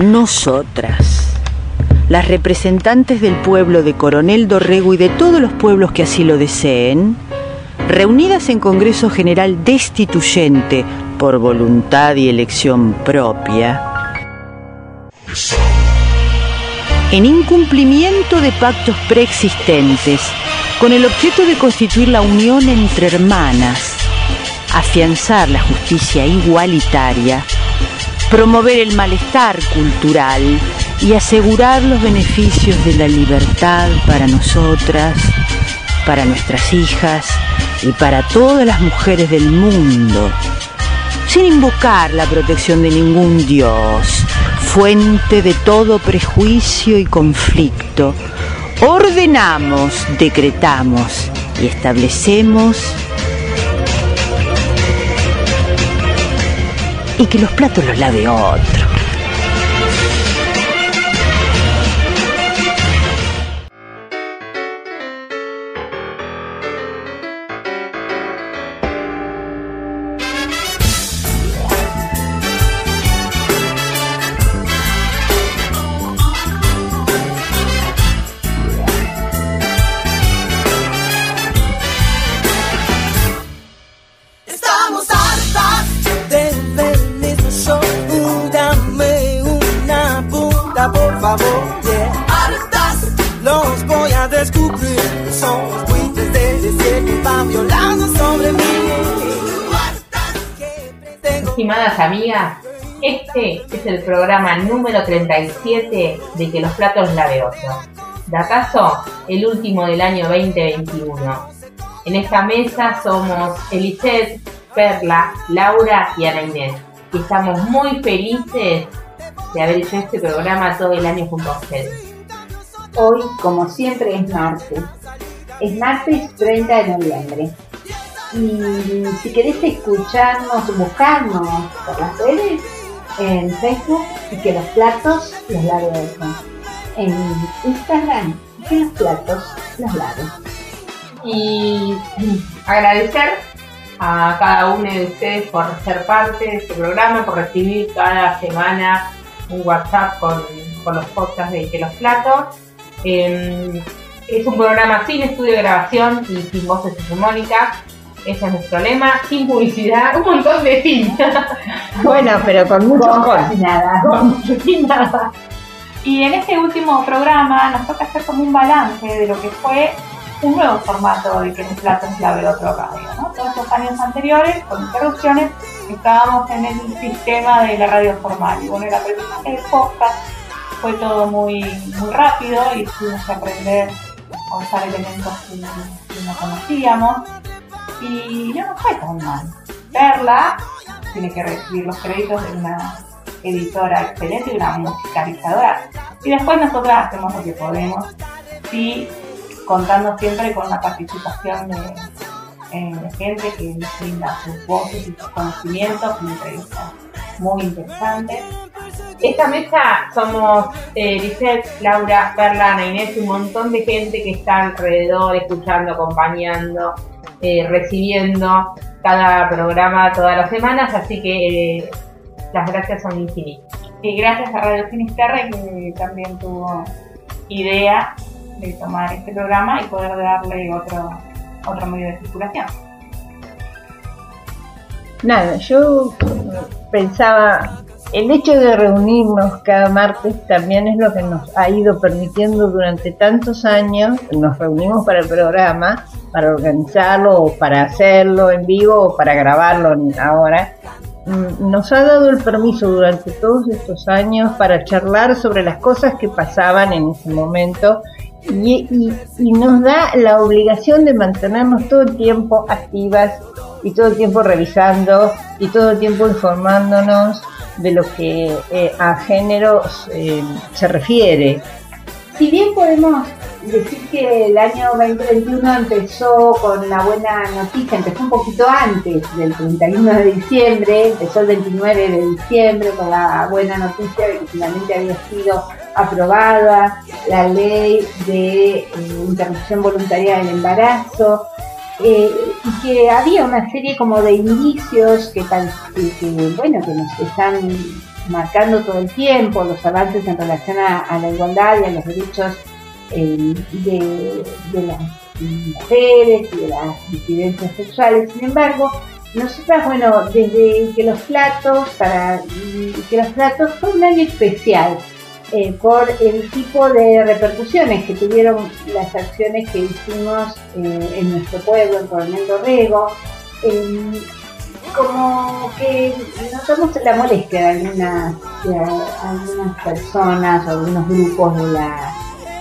Nosotras, las representantes del pueblo de Coronel Dorrego y de todos los pueblos que así lo deseen, reunidas en Congreso General Destituyente por voluntad y elección propia, en incumplimiento de pactos preexistentes, con el objeto de constituir la unión entre hermanas, afianzar la justicia igualitaria, promover el malestar cultural y asegurar los beneficios de la libertad para nosotras, para nuestras hijas y para todas las mujeres del mundo, sin invocar la protección de ningún dios, fuente de todo prejuicio y conflicto, ordenamos, decretamos y establecemos y que los platos los lave otro. Este es el programa número 37 de Que los platos lave otro. ¿De acaso el último del año 2021? En esta mesa somos Eliseth, Perla, Laura y Ana Inés. Y estamos muy felices de haber hecho este programa todo el año junto a ustedes. Hoy, como siempre, es martes. Es martes 30 de noviembre. Y si querés escucharnos, buscarnos por las redes, en Facebook y que los platos los lave. En Instagram que los platos los lave. Y agradecer a cada uno de ustedes por ser parte de este programa, por recibir cada semana un WhatsApp con, los podcasts de Que los Platos. Em, es un programa sin estudio de grabación y sin voces hegemónicas. Ese es nuestro lema, sin publicidad, un montón de sin. bueno, pero con mucho con, nada. sin nada. Y en este último programa nos toca hacer como un balance de lo que fue un nuevo formato de que el plato es la otro radio. ¿no? Todos los años anteriores, con interrupciones, estábamos en el sistema de la radio formal. Y bueno, el aprendizaje del podcast fue todo muy, muy rápido y tuvimos que aprender a usar elementos que no conocíamos y no nos fue tan mal. Verla tiene que recibir los créditos de una editora excelente y una musicalizadora. Y después nosotras hacemos lo que podemos y contando siempre con la participación de, gente que nos brinda sus voces y sus conocimientos, una entrevista muy interesante. Esta mesa somos eh, Laura, Perla, Ana Inés, un montón de gente que está alrededor, escuchando, acompañando, eh, recibiendo cada programa todas las semanas, así que eh, las gracias son infinitas. Y gracias a Radio Finisterre que también tuvo idea de tomar este programa y poder darle otro, otro medio de circulación. Nada, yo pensaba el hecho de reunirnos cada martes también es lo que nos ha ido permitiendo durante tantos años, nos reunimos para el programa, para organizarlo o para hacerlo en vivo o para grabarlo ahora, mm, nos ha dado el permiso durante todos estos años para charlar sobre las cosas que pasaban en ese momento y, y, nos da la obligación de mantenernos todo el tiempo activas y todo el tiempo revisando y todo el tiempo informándonos de lo que eh, a género eh, se refiere. Si bien podemos decir que el año 2021 empezó con la buena noticia, empezó un poquito antes del 31 de diciembre, empezó el 29 de diciembre con la buena noticia de que finalmente había sido aprobada la ley de eh, interrupción voluntaria del embarazo, eh, y que había una serie como de indicios que, bueno, que nos están marcando todo el tiempo los avances en relación a, la igualdad y a los derechos eh, de, las mujeres y de las disidencias sexuales. Sin embargo, nosotras, bueno, desde que los platos, para que los platos fue un año especial eh, por el tipo de repercusiones que tuvieron las acciones que hicimos eh, en nuestro pueblo, en Coronel Dorrego. como que notamos la molestia de algunas, algunas personas o algunos grupos de la,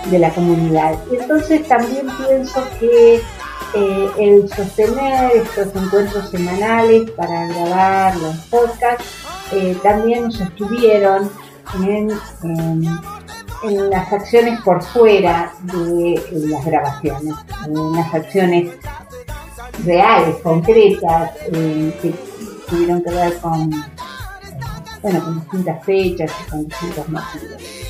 de la comunidad. Y entonces también pienso que eh, el sostener estos encuentros semanales para grabar los podcasts también nos estuvieron en, las acciones por fuera de las grabaciones, en las acciones reales, concretas, eh, que tuvieron que ver con, bueno, con distintas fechas y con distintos motivos.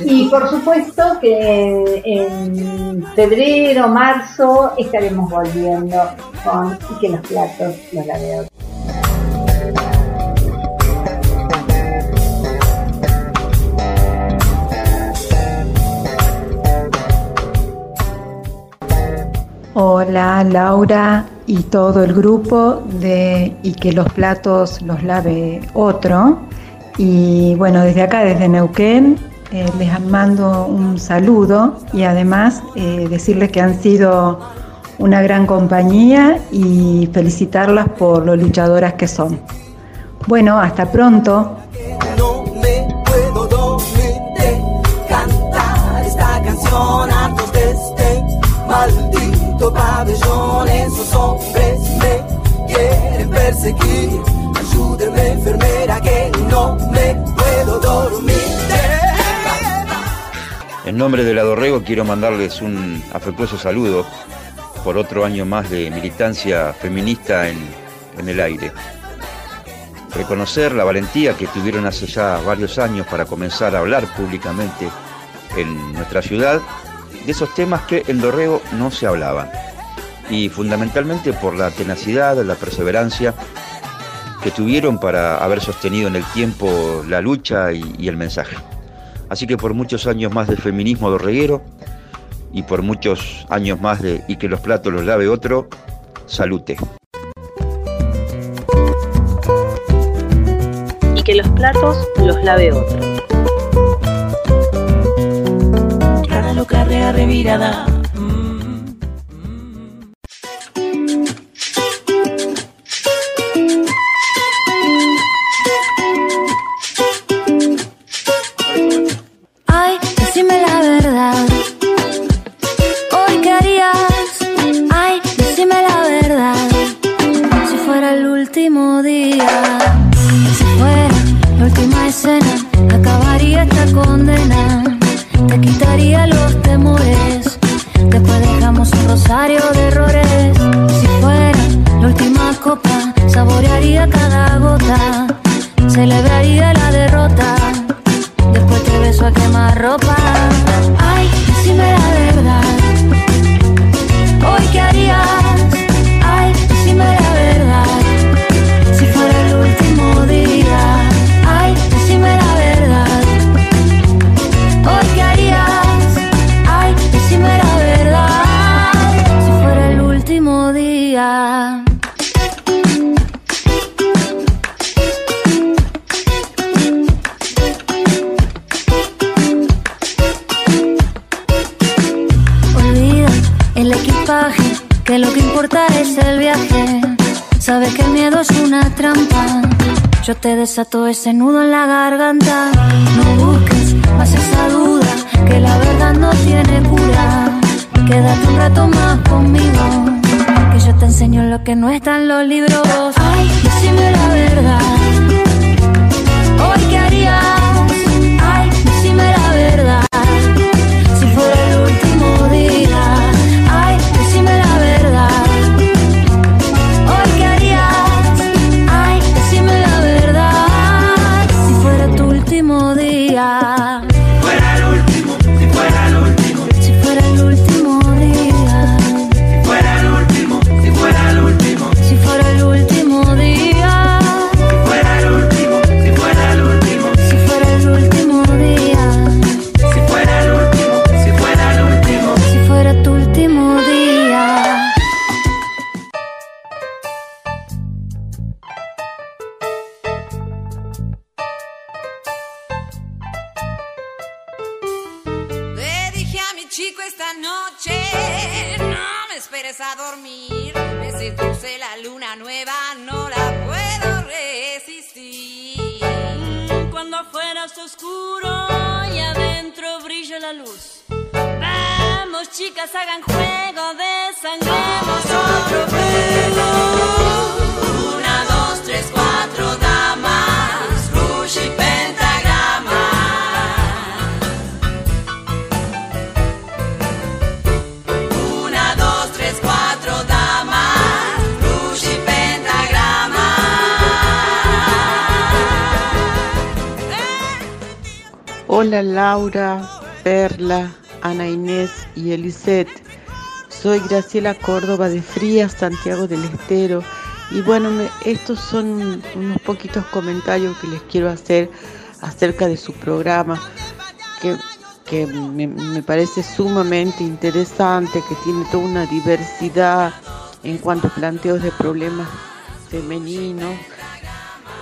Y por supuesto que en febrero, marzo estaremos volviendo con y que los platos los veo. Hola Laura y todo el grupo de Y que los platos los lave otro. Y bueno, desde acá, desde Neuquén, eh, les mando un saludo y además eh, decirles que han sido una gran compañía y felicitarlas por lo luchadoras que son. Bueno, hasta pronto. En nombre de la Dorrego quiero mandarles un afectuoso saludo por otro año más de militancia feminista en, en el aire. Reconocer la valentía que tuvieron hace ya varios años para comenzar a hablar públicamente en nuestra ciudad de esos temas que en Dorrego no se hablaban y fundamentalmente por la tenacidad, la perseverancia que tuvieron para haber sostenido en el tiempo la lucha y, el mensaje. Así que por muchos años más de feminismo dorreguero y por muchos años más de y que los platos los lave otro, salute. Y que los platos los lave otro. revirada. Loca, revirada todo ese nudo Soy Graciela Córdoba de Frías, Santiago del Estero. Y bueno, estos son unos poquitos comentarios que les quiero hacer acerca de su programa, que, que me, me parece sumamente interesante, que tiene toda una diversidad en cuanto a planteos de problemas femeninos,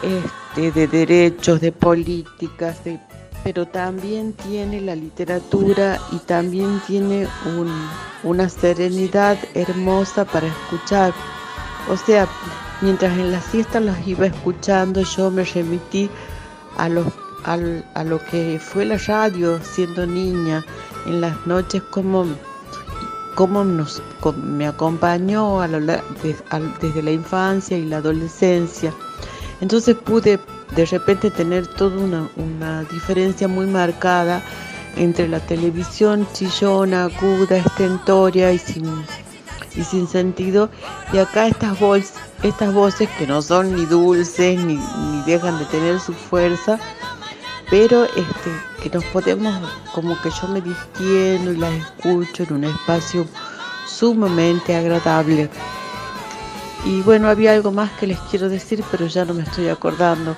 este, de derechos, de políticas, de- pero también tiene la literatura y también tiene un- una serenidad hermosa para escuchar. O sea, mientras en la siesta los iba escuchando, yo me remití a, lo que fue la radio siendo niña, en las noches cómo me acompañó desde la infancia y la adolescencia. Entonces pude de repente tener toda una, una diferencia muy marcada entre la televisión chillona, aguda, estentoria y sin, y sin sentido, y acá estas, voz- estas voces que no son ni dulces ni, ni dejan de tener su fuerza, pero este, que nos podemos, como que yo me distiendo y las escucho en un espacio sumamente agradable. Y bueno, había algo más que les quiero decir, pero ya no me estoy acordando.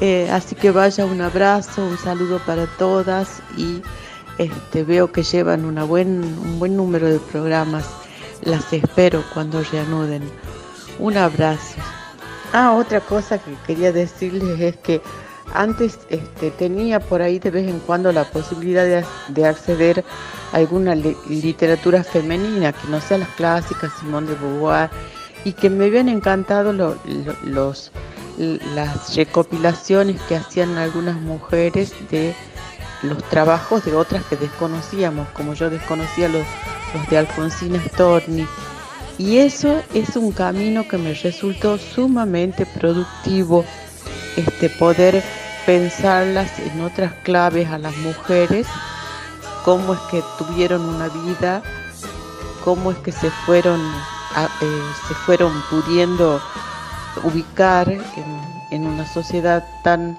Eh, así que vaya un abrazo, un saludo para todas y este, veo que llevan una buen, un buen número de programas. Las espero cuando reanuden. Un abrazo. Ah, otra cosa que quería decirles es que antes este, tenía por ahí de vez en cuando la posibilidad de, de acceder a alguna li- literatura femenina, que no sea las clásicas, Simone de Beauvoir, y que me habían encantado lo- lo- los, las recopilaciones que hacían algunas mujeres de los trabajos de otras que desconocíamos, como yo desconocía los, de Alfonsina Storni. Y eso es un camino que me resultó sumamente productivo, este poder pensarlas en otras claves a las mujeres, cómo es que tuvieron una vida, cómo es que se fueron, eh, se fueron pudiendo ubicar en, una sociedad tan,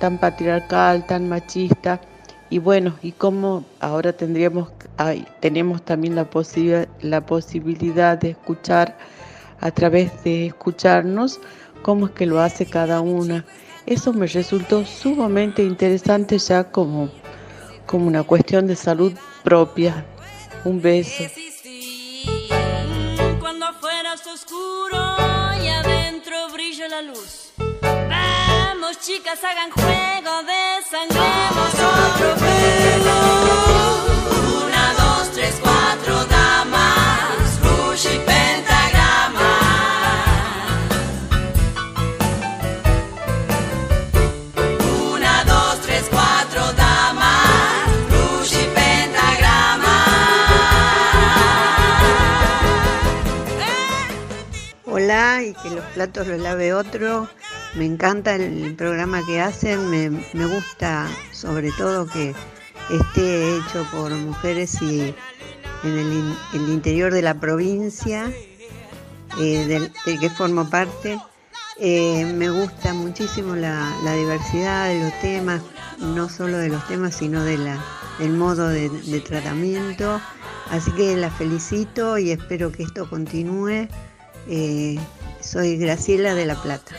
tan patriarcal, tan machista. Y bueno, y cómo ahora tendríamos, ay, tenemos también la, posibi- la posibilidad de escuchar a través de escucharnos cómo es que lo hace cada una. Eso me resultó sumamente interesante ya como, como una cuestión de salud propia. Un beso. Brilla la luz. Vamos, chicas, hagan juego, desangremos otro fuego. Platos los lave otro. Me encanta el programa que hacen, me, gusta sobre todo que esté hecho por mujeres y en el, in- el interior de la provincia eh, del, que formo parte. Eh, me gusta muchísimo la, diversidad de los temas, no solo de los temas, sino del modo de, de tratamiento. Así que la felicito y espero que esto continúe. Eh, soy Graciela de La Plata.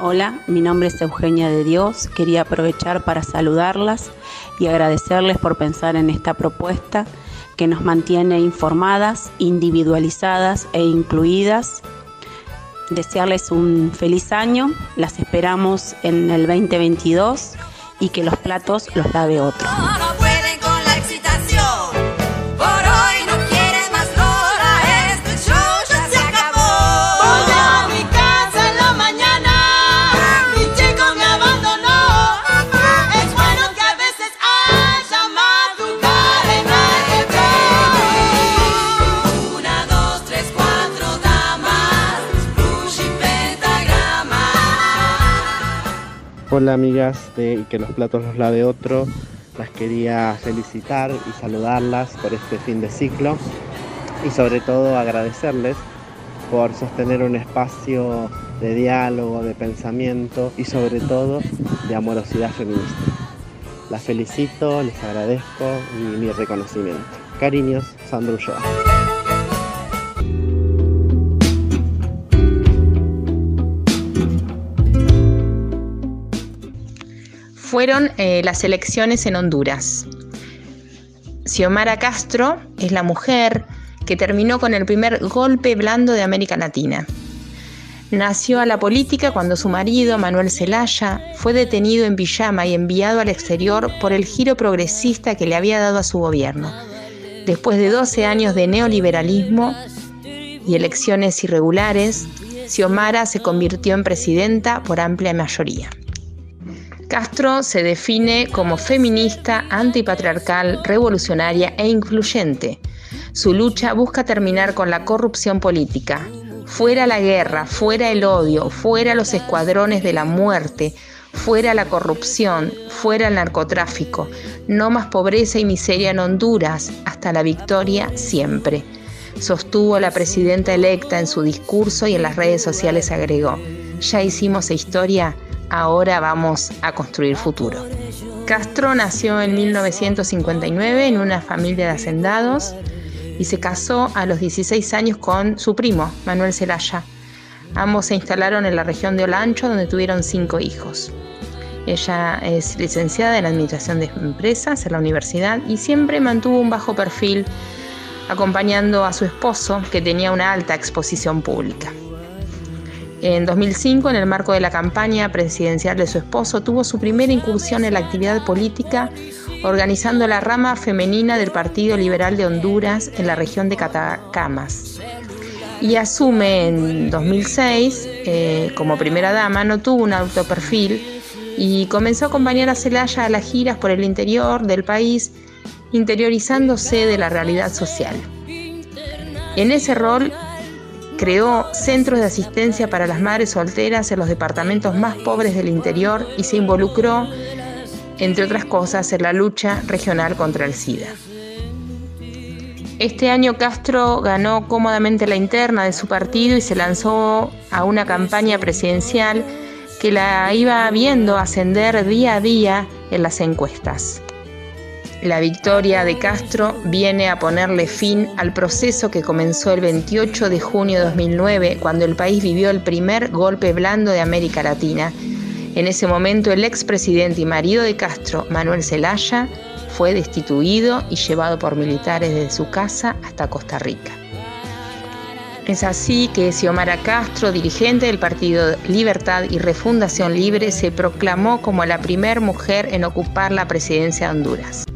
Hola, mi nombre es Eugenia de Dios. Quería aprovechar para saludarlas y agradecerles por pensar en esta propuesta que nos mantiene informadas, individualizadas e incluidas. Desearles un feliz año, las esperamos en el 2022 y que los platos los lave otro. Hola amigas de que los platos los lave otro. Las quería felicitar y saludarlas por este fin de ciclo y sobre todo agradecerles por sostener un espacio de diálogo, de pensamiento y sobre todo de amorosidad feminista. Las felicito, les agradezco y mi reconocimiento. Cariños, Sandro Ulloa. Fueron eh, las elecciones en Honduras. Xiomara Castro es la mujer que terminó con el primer golpe blando de América Latina. Nació a la política cuando su marido, Manuel Zelaya, fue detenido en pijama y enviado al exterior por el giro progresista que le había dado a su gobierno. Después de 12 años de neoliberalismo y elecciones irregulares, Xiomara se convirtió en presidenta por amplia mayoría. Castro se define como feminista, antipatriarcal, revolucionaria e incluyente. Su lucha busca terminar con la corrupción política. Fuera la guerra, fuera el odio, fuera los escuadrones de la muerte, fuera la corrupción, fuera el narcotráfico. No más pobreza y miseria en Honduras, hasta la victoria siempre. Sostuvo la presidenta electa en su discurso y en las redes sociales agregó, ya hicimos historia, ahora vamos a construir futuro. Castro nació en 1959 en una familia de hacendados y se casó a los 16 años con su primo, Manuel Zelaya. Ambos se instalaron en la región de Olancho donde tuvieron cinco hijos. Ella es licenciada en Administración de Empresas en la universidad y siempre mantuvo un bajo perfil acompañando a su esposo que tenía una alta exposición pública. En 2005, en el marco de la campaña presidencial de su esposo, tuvo su primera incursión en la actividad política organizando la rama femenina del Partido Liberal de Honduras en la región de Catacamas. Y asume en 2006 eh, como primera dama, no tuvo un alto perfil y comenzó a acompañar a Celaya a las giras por el interior del país, interiorizándose de la realidad social. En ese rol creó centros de asistencia para las madres solteras en los departamentos más pobres del interior y se involucró, entre otras cosas, en la lucha regional contra el SIDA. Este año Castro ganó cómodamente la interna de su partido y se lanzó a una campaña presidencial que la iba viendo ascender día a día en las encuestas. La victoria de Castro viene a ponerle fin al proceso que comenzó el 28 de junio de 2009, cuando el país vivió el primer golpe blando de América Latina. En ese momento el expresidente y marido de Castro, Manuel Zelaya, fue destituido y llevado por militares desde su casa hasta Costa Rica. Es así que Xiomara Castro, dirigente del Partido Libertad y Refundación Libre, se proclamó como la primera mujer en ocupar la presidencia de Honduras.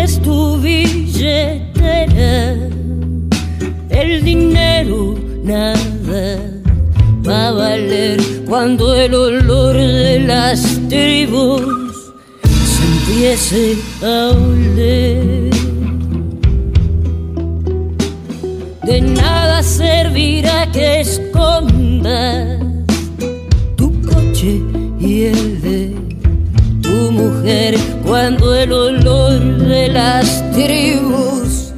Tu billetera, el dinero nada va a valer cuando el olor de las tribus se empiece a oler. De nada servirá que escondas tu coche y el de tu mujer cuando el olor las tribus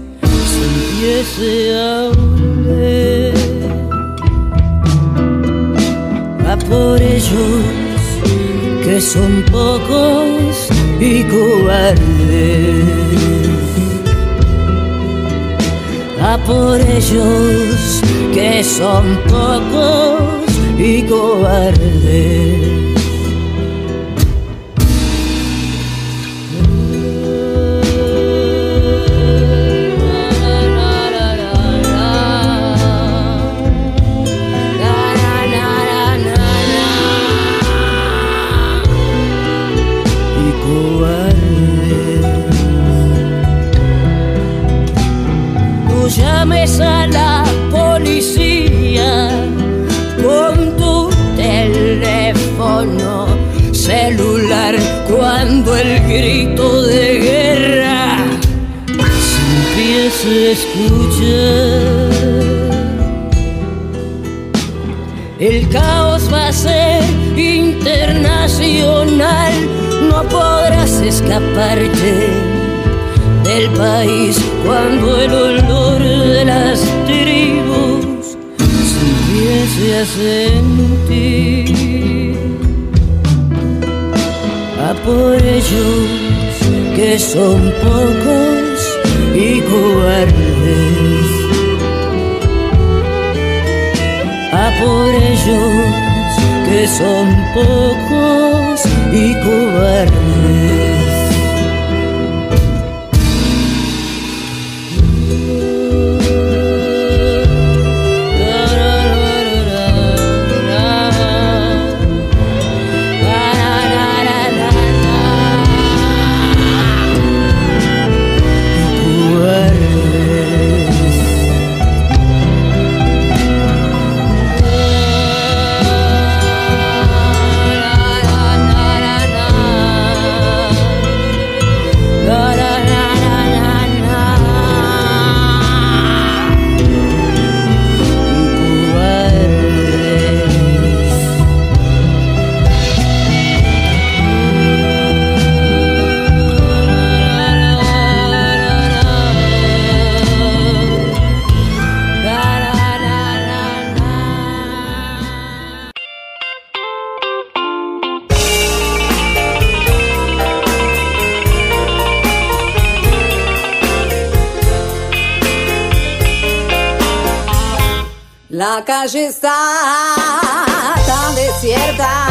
se empiece a oler. Va por ellos que son pocos y cobardes. Va por ellos que son pocos cobardes. Cuando el grito de guerra se escuchar. El caos va a ser internacional, no podrás escaparte del país cuando el olor de las tribus se empiece a sentir. A por ellos que son pocos y cobardes. a por ellos que son pocos y cobardes. La calle está tan desierta.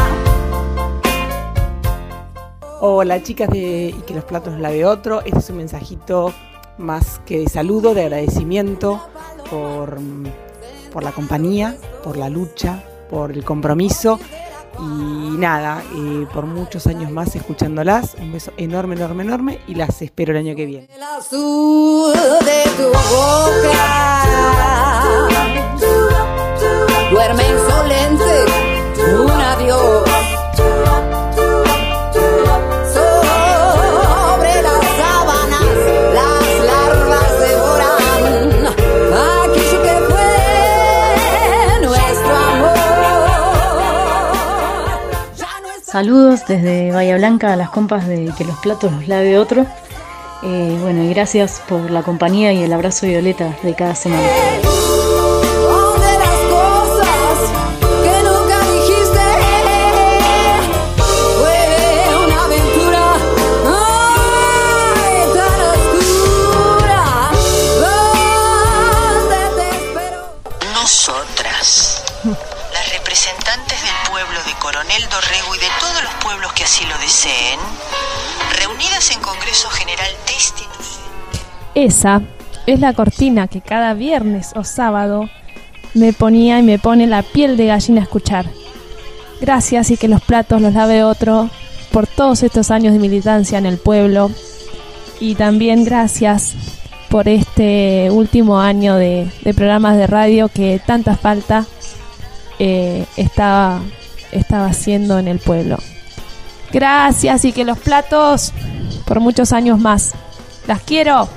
Hola chicas de Y que los platos los lave otro. Este es un mensajito más que de saludo, de agradecimiento por, por la compañía, por la lucha, por el compromiso y nada, eh, por muchos años más escuchándolas. Un beso enorme, enorme, enorme y las espero el año que viene. El azul de tu boca. Duerme insolente un adiós. Sobre las sábanas las larvas devoran aquello que fue nuestro amor. Saludos desde Bahía Blanca a las compas de que los platos los lave otro. Eh, bueno, y gracias por la compañía y el abrazo violeta de cada semana. Así lo deseen, reunidas en Congreso General de Institución. Esa es la cortina que cada viernes o sábado me ponía y me pone la piel de gallina a escuchar. Gracias y que los platos los lave otro por todos estos años de militancia en el pueblo y también gracias por este último año de, programas de radio que tanta falta eh, estaba haciendo en el pueblo. Gracias y que los platos por muchos años más. Las quiero.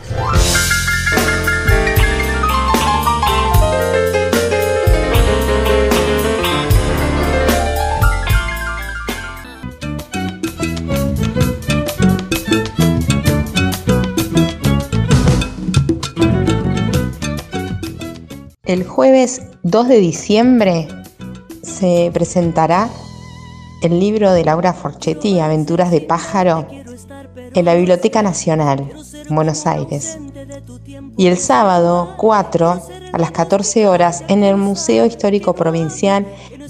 El jueves 2 de diciembre se presentará el libro de Laura Forchetti, Aventuras de Pájaro, en la Biblioteca Nacional, en Buenos Aires. Y el sábado 4 a las 14 horas en el Museo Histórico Provincial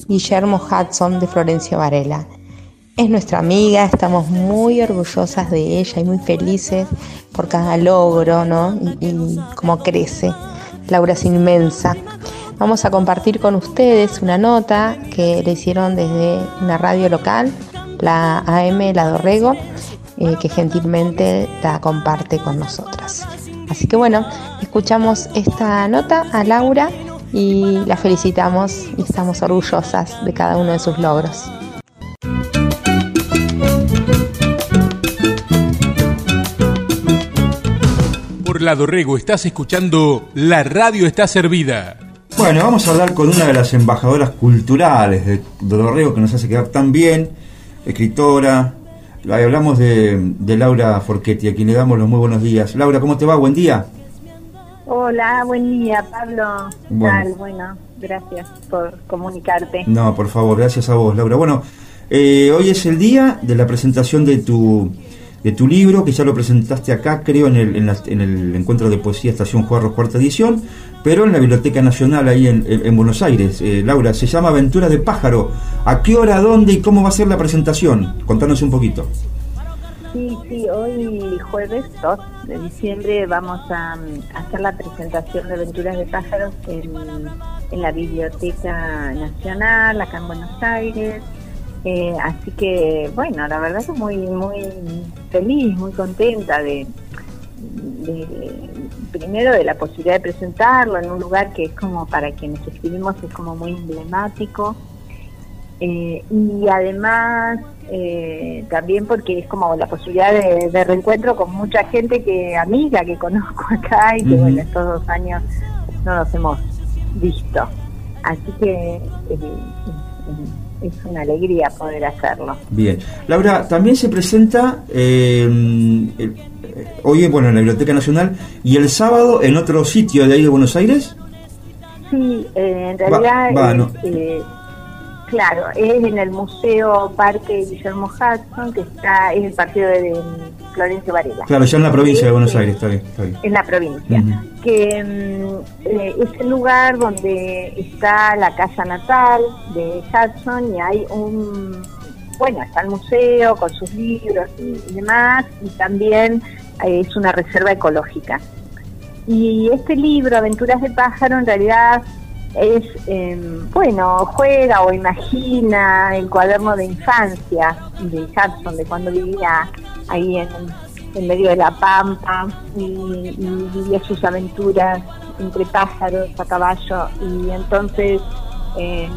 Guillermo Hudson de Florencio Varela. Es nuestra amiga, estamos muy orgullosas de ella y muy felices por cada logro, ¿no? Y, y cómo crece. Laura es inmensa. Vamos a compartir con ustedes una nota que le hicieron desde una radio local, la AM La Dorrego, eh, que gentilmente la comparte con nosotras. Así que bueno, escuchamos esta nota a Laura y la felicitamos y estamos orgullosas de cada uno de sus logros. Por la Dorrego estás escuchando La Radio está servida. Bueno, vamos a hablar con una de las embajadoras culturales de Dorrego que nos hace quedar tan bien, escritora. Ahí hablamos de, de Laura Forchetti, a quien le damos los muy buenos días. Laura, ¿cómo te va? Buen día. Hola, buen día, Pablo. ¿Qué Bueno. tal? Bueno, gracias por comunicarte. No, por favor, gracias a vos, Laura. Bueno, eh, hoy es el día de la presentación de tu de tu libro, que ya lo presentaste acá, creo, en el, en la- en el encuentro de poesía Estación Juarros, cuarta edición, pero en la Biblioteca Nacional, ahí en, en- en Buenos Aires. Eh, Laura, se llama Aventuras de Pájaro. ¿A qué hora, dónde y cómo va a ser la presentación? Contanos un poquito. Sí, sí, hoy jueves 2 de diciembre vamos a mm, hacer la presentación de Aventuras de Pájaros en, en la Biblioteca Nacional, acá en Buenos Aires. Eh, así que, bueno, la verdad que muy, muy feliz, muy contenta de, de- primero de la posibilidad de presentarlo en un lugar que es como para quienes escribimos es como muy emblemático Eh, y además eh, también porque es como la posibilidad de, de reencuentro con mucha gente que amiga que conozco acá y que Ujú. bueno estos dos años no nos hemos visto así que eh, es una alegría poder hacerlo Bien. Laura, también se presenta eh, el- eh, hoy bueno, en la Biblioteca Nacional y el sábado en otro sitio de ahí de Buenos Aires. Sí, eh, en realidad, va, no. eh, claro, es en el Museo Parque Guillermo Hudson, que está en el partido de, de Florencio Varela. Claro, ya en la provincia de Buenos Aires, está bien. Está bien. En la provincia. Que mm, eh, es el lugar donde está la casa natal de Hudson y hay un. Bueno, está el museo con sus libros y, y demás, y también eh, es una reserva ecológica. Y este libro, Aventuras de Pájaro, en realidad es, eh, bueno, juega o imagina el cuaderno de infancia de Hudson, de cuando vivía ahí en, en medio de la pampa y, y vivía sus aventuras entre pájaros a caballo. Y entonces eh,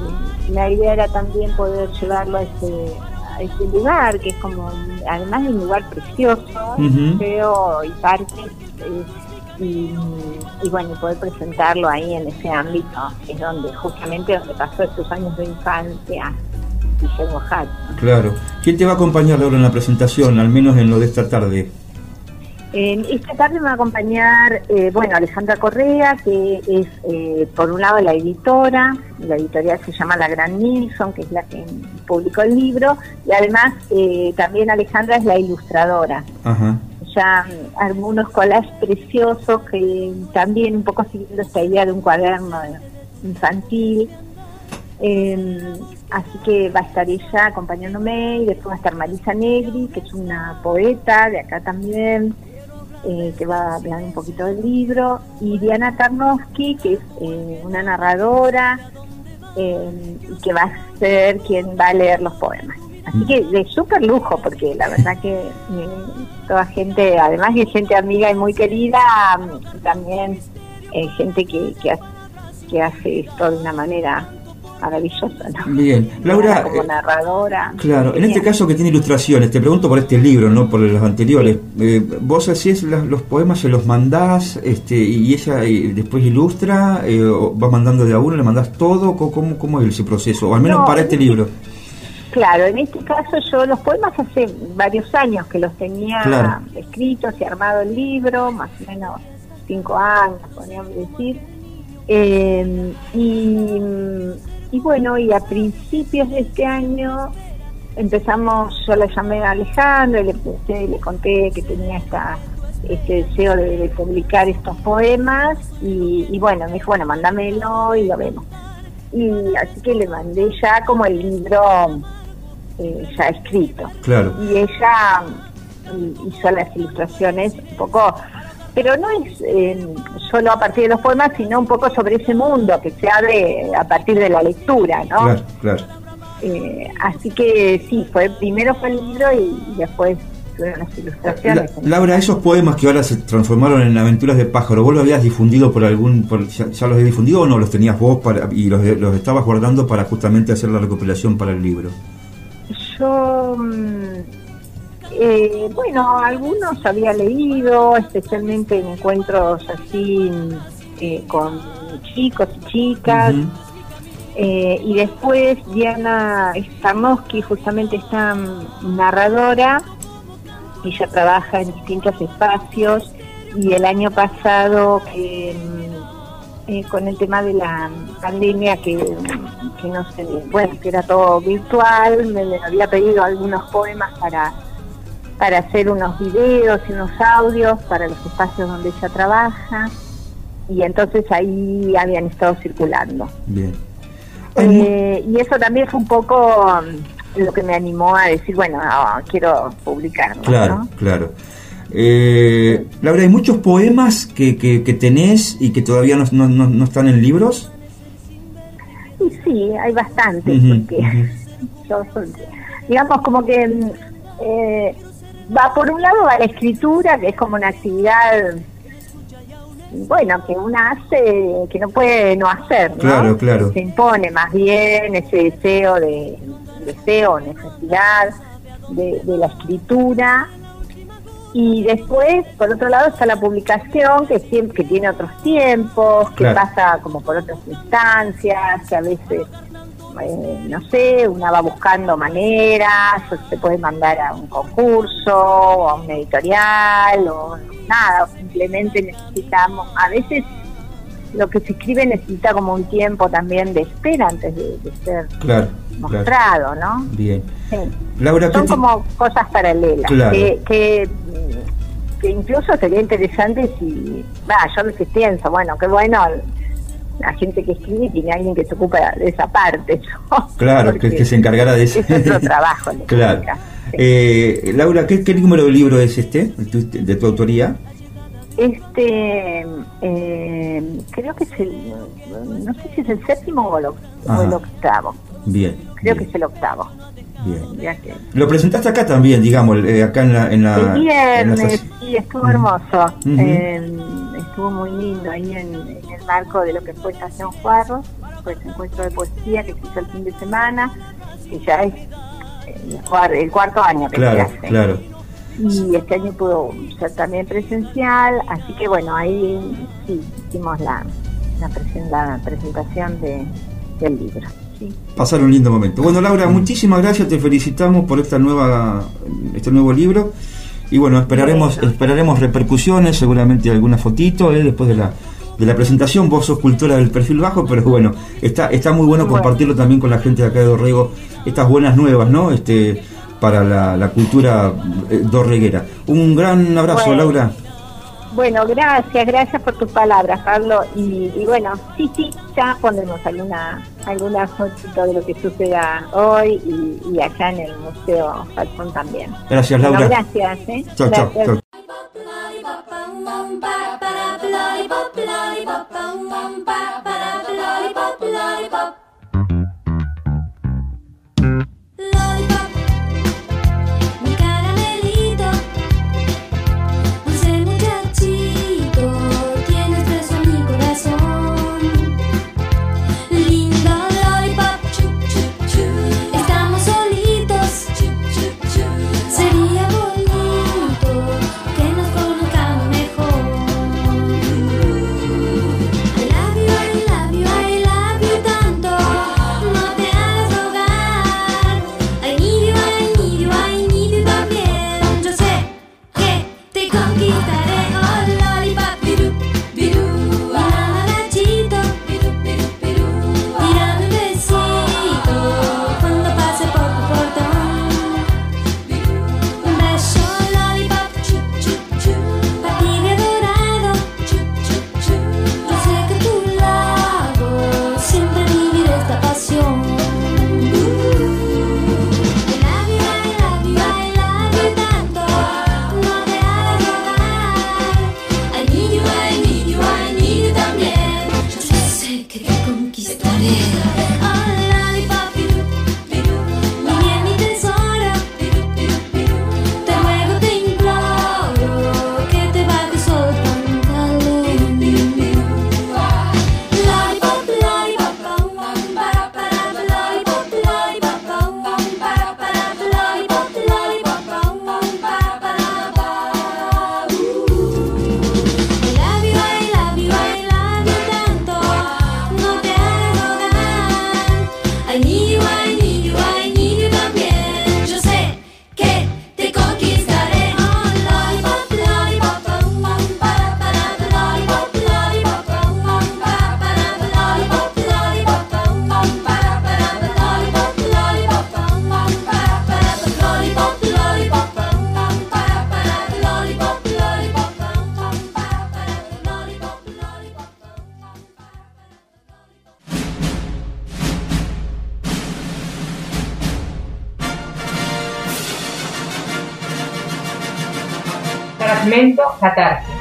la idea era también poder llevarlo a ese, a ese lugar, que es como, además de un lugar precioso, museo y parque. eh, y, y bueno, poder presentarlo ahí en ese ámbito, que es donde justamente donde pasó estos años de infancia Guillermo Hudson. Claro. ¿Quién te va a acompañar, Laura, en la presentación, al menos en lo de esta tarde? Eh, esta tarde me va a acompañar, eh, bueno, Alejandra Correa, que es, eh, por un lado, la editora, la editorial se llama La Gran Nilsson, que es la que publicó el libro, y además eh, también Alejandra es la ilustradora. Ajá. Mm, armó collages preciosos que también un poco siguiendo esta idea de un cuaderno infantil. Eh, así que va a estar ella acompañándome y después va a estar Marisa Negri, que es una poeta de acá también, eh, que va a hablar un poquito del libro, y Diana Tarnowski, que es eh, una narradora eh, y que va a ser quien va a leer los poemas. Así que de súper lujo, porque la verdad que eh, toda gente, además de gente amiga y muy querida, mm, también eh, gente que, que, hace, que hace esto de una manera maravillosa, ¿no? Bien. Laura, como eh, narradora. Claro, en este caso que tiene ilustraciones, te pregunto por este libro, no por los anteriores. Eh, ¿Vos hacés las- los poemas, se los mandás este, y ella después ilustra? Eh, o ¿Vas mandando de a uno, le mandás todo? ¿Cómo, cómo, es ese proceso? O al menos No, para este libro. Claro, en este caso yo los poemas hace varios años que los tenía Claro. escritos y armado el libro, más o menos cinco años, podríamos decir. Eh, y, y bueno, y a principios de este año empezamos, yo la llamé a Alejandro y le, puse- le conté que tenía esta este deseo de, de publicar estos poemas y, y bueno, me dijo, bueno, mándamelo y lo vemos. y así que le mandé ya como el libro eh, ya escrito. Claro. Y ella mm, hizo las ilustraciones un poco, pero no es eh, solo a partir de los poemas, sino un poco sobre ese mundo que se abre a partir de la lectura, ¿no? Claro, claro. Eh, así que sí, fue primero fue el libro y, y después fueron las ilustraciones. La- Laura, esos poemas que ahora se transformaron en aventuras de pájaro, ¿vos los habías difundido por algún, por- ya, ya los habías difundido o no los tenías vos para, y los, los estabas guardando para justamente hacer la recopilación para el libro? Yo, mm, eh, bueno, algunos había leído, especialmente en encuentros así eh, con chicos y chicas. Eh, y después Diana Starnowski, justamente esta mm, narradora, ella trabaja en distintos espacios y el año pasado que mm, eh, con el tema de la pandemia que, que no sé, bueno, que era todo virtual, me, me había pedido algunos poemas para para hacer unos videos y unos audios para los espacios donde ella trabaja y entonces ahí habían estado circulando. Bien. Eh, y eso también fue un poco mm, lo que me animó a decir, bueno, ah, quiero publicarlo. Claro, ¿no? claro. Eh, Laura, ¿hay muchos poemas que, que, que tenés y que todavía no, no, no- no están en libros? Y sí, hay bastante, Ujú, porque yo digamos como que eh, va por un lado va la escritura, que es como una actividad, bueno, que una hace, que no puede no hacer, ¿no? Claro, claro. Se impone más bien ese deseo de, deseo, necesidad de, de la escritura. Y después, por otro lado, está la publicación, que siempre que tiene otros tiempos, que Claro. pasa como por otras instancias, que a veces, eh, no sé, una va buscando maneras, o se puede mandar a un concurso, o a una editorial, o nada, simplemente necesitamos, a veces lo que se escribe necesita como un tiempo también de espera antes de, de ser Claro, claro. mostrado, ¿no? Bien. Sí. Laura, ¿qué Son como cosas paralelas Claro. que, que, que incluso sería interesante si, va, yo a veces pienso, bueno, qué bueno la gente que escribe tiene alguien que se ocupa de esa parte, ¿no? Claro, que, se encargara de eso. Es otro trabajo. claro. Eh, Laura, ¿qué, qué número de libro es este, de tu, autoría? Este, eh, creo que es el, no sé si es el séptimo o el, o el octavo, Bien. creo bien, que es el octavo. bien. Ya que Lo presentaste acá también, digamos, eh, acá en la... En la El en la sí, estuvo hermoso. Eh, estuvo muy lindo ahí en, en el marco de lo que fue Estación Juarros, fue ese encuentro de poesía que se hizo el fin de semana, que ya es el, cuar- el cuarto año que se Claro, hace. claro. Y este año pudo ser también presencial, así que bueno, ahí sí hicimos la, la, presen- la presentación de, del libro. Sí. Pasar un lindo momento. Bueno, Laura, muchísimas gracias, te felicitamos por esta nueva, este nuevo libro. Y bueno, esperaremos, esperaremos repercusiones, seguramente alguna fotito eh, después de la, de la presentación. Vos sos cultora del perfil bajo, pero bueno, está, está muy bueno Bueno. compartirlo también con la gente de acá de Dorrego, estas buenas nuevas, ¿no? Este, para la, la cultura eh, dorreguera. Un gran abrazo, Bueno. Laura. Bueno, gracias, gracias por tus palabras, Carlos. Y, y bueno, sí, sí, ya pondremos alguna alguna fotito de lo que suceda hoy y, y allá en el Museo Falcón también. Gracias, Bueno, Laura. gracias, ¿eh? Chao, Gracias. chao. Mi Fragmento Catarsis.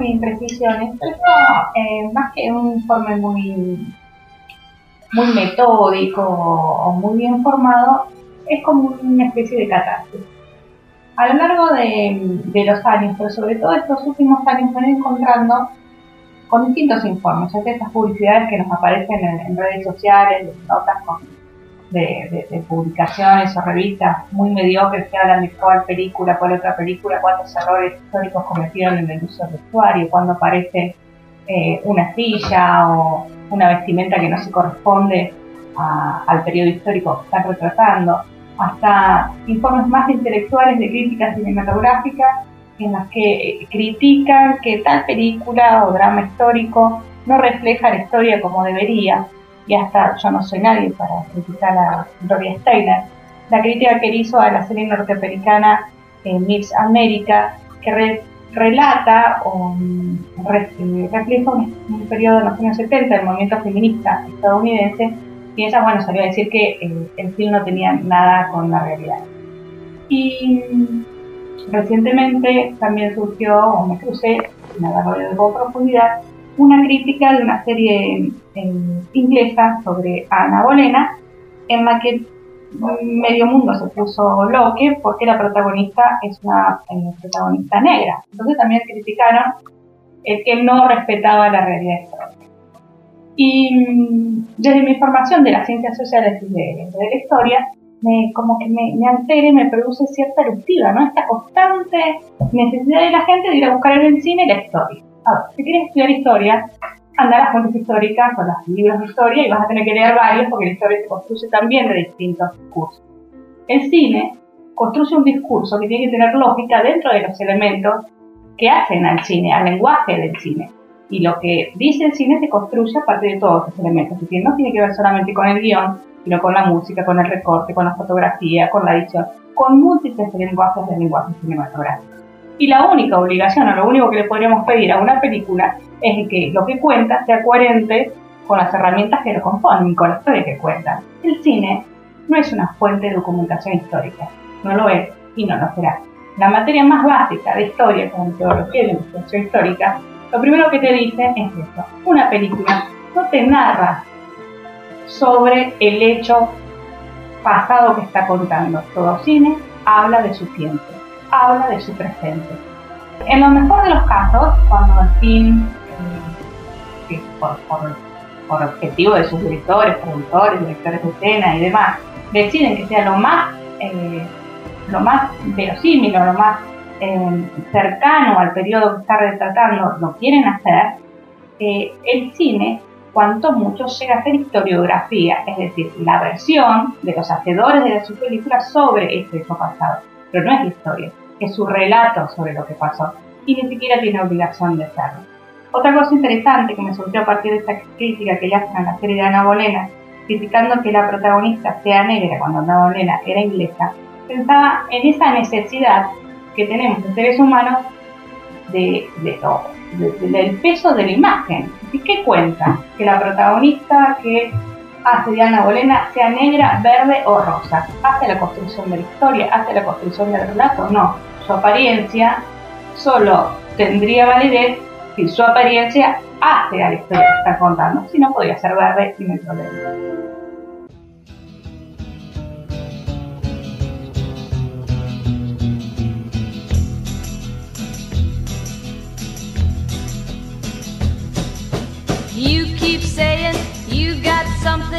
Las imprecisiones, pero eh, más que un informe muy, muy metódico o muy bien formado, es como una especie de catarsis. A lo largo de, los años, pero sobre todo estos últimos años, ido encontrando con distintos informes, ya que estas publicidades que nos aparecen en, en redes sociales, notas con de, publicaciones o revistas muy mediocres que hablan de cuál película, cuál otra película, cuántos errores históricos cometieron en el uso del vestuario, cuando aparece eh, una silla o una vestimenta que no se corresponde a- al periodo histórico que están retratando, hasta informes más intelectuales de crítica cinematográfica en las que eh, critican que tal película o drama histórico no refleja la historia como debería y hasta yo no soy nadie para criticar a Gloria Steiner, la crítica que hizo a la serie norteamericana eh, Miss America, que re- relata o mm, eh, refleja un, un periodo en los años 70 del movimiento feminista estadounidense, y ella, bueno, salió a decir que eh, el film no tenía nada con la realidad. Y mm, recientemente también surgió, o me crucé, sin haberlo con profundidad, una crítica de una serie eh, inglesa sobre Ana Bolena, en la que medio mundo se puso loque porque la protagonista es una eh, protagonista negra. Entonces también criticaron el que no respetaba la realidad histórica. Y mm, desde mi formación de las ciencias sociales y de, de la historia, me, como que me, me altera y me produce cierta eruptiva, ¿no? Esta constante necesidad de la gente de ir a buscar en el cine la historia. A ver, si quieres estudiar historia, anda a las fuentes históricas o los libros de historia y vas a tener que leer varios porque la historia se construye también de distintos discursos. El cine construye un discurso que tiene que tener lógica dentro de los elementos que hacen al cine, al lenguaje del cine. Y lo que dice el cine se construye a partir de todos esos elementos. Decir, no tiene que ver solamente con el guion, sino con la música, con el recorte, con la fotografía, con la edición, con múltiples lenguajes del lenguaje cinematográfico. Y la única obligación, o lo único que le podríamos pedir a una película es que lo que cuenta sea coherente con las herramientas que lo componen y con la historia que cuenta. El cine no es una fuente de documentación histórica, no lo es y no lo será. La materia más básica de historia, como teología y de investigación histórica, lo primero que te dice es esto. Una película no te narra sobre el hecho pasado que está contando. Todo cine habla de su tiempo, habla de su presente. En lo mejor de los casos, cuando el film, eh, por, por- objetivo de sus directores, productores, directores de escena y demás, deciden que sea lo más, eh, lo más verosímil o lo más eh, cercano al periodo que está retratando, lo quieren hacer, eh, el cine, cuanto mucho, llega a ser historiografía, es decir, la versión de los hacedores de su película sobre este hecho pasado. Pero no es la historia, es su relato sobre lo que pasó y ni siquiera tiene obligación de hacerlo. Otra cosa interesante que me surgió a partir de esta crítica que le hacen a la serie de Ana Bolena, criticando que la protagonista sea negra cuando Ana Bolena era inglesa, pensaba en esa necesidad que tenemos los seres humanos de, de lo- de- de- del peso de la imagen. ¿Y qué cuenta? Que la protagonista que hace de Ana Bolena sea negra, verde o rosa. ¿Hace la construcción de la historia? ¿Hace la construcción del relato? No. Su apariencia solo tendría validez si su apariencia hace a la historia que está contando. Si no, podría ser verde y no problema.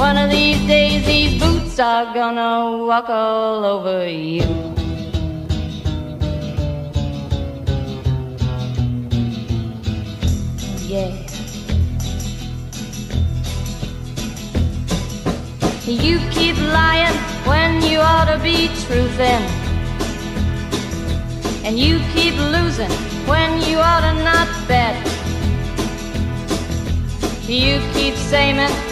One of these days, these boots are gonna walk all over you. Yeah. You keep lying when you ought to be truthing. And you keep losing when you ought to not bet. You keep saying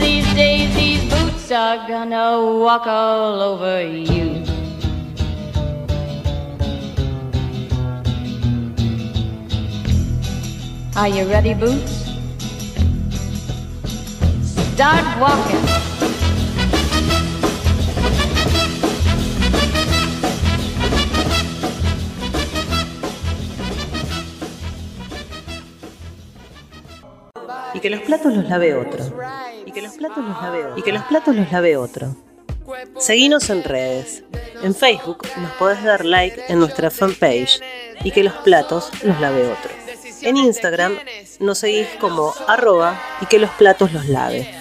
These days, these boots are gonna walk all over you. Are you ready, Boots? Start walking. Y que los platos los lave otro. Y que los platos los lave otro. Y que los platos los lave otro. Seguinos en redes. En Facebook nos podés dar like en nuestra fanpage y que los platos los lave otro. En Instagram nos seguís como arroba y que los platos los lave.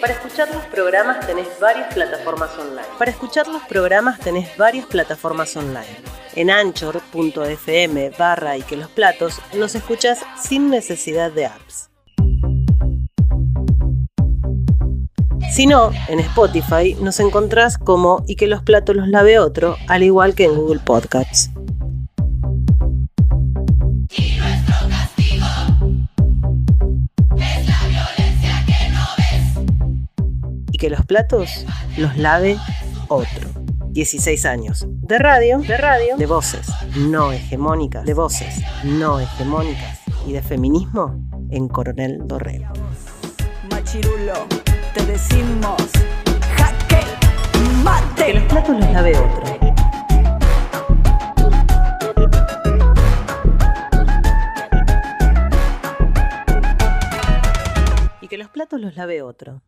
Para escuchar los programas tenés varias plataformas online. Para escuchar los programas tenés varias plataformas online. En anchor.fm barra y que los platos nos escuchas sin necesidad de apps. Si no, en Spotify nos encontrás como y que los platos los lave otro, al igual que en Google Podcasts. Y que los platos los lave otro. 16 años. De radio, de radio, de voces no hegemónicas, de voces no hegemónicas y de feminismo en Coronel Dorrego. Machirulo, te decimos jaque mate. Que los platos los lave otro. Y que los platos los lave otro.